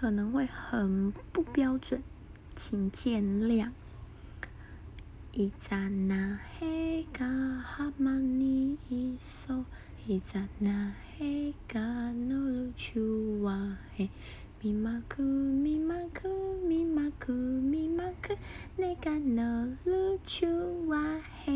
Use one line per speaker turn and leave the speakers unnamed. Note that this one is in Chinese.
可能会很不标准，请见谅。一扎那嘿嘎哈玛尼一嗦，一扎那嘿嘎诺鲁丘哇嘿，咪玛库咪玛库咪玛库咪玛库，那嘎诺鲁丘哇嘿。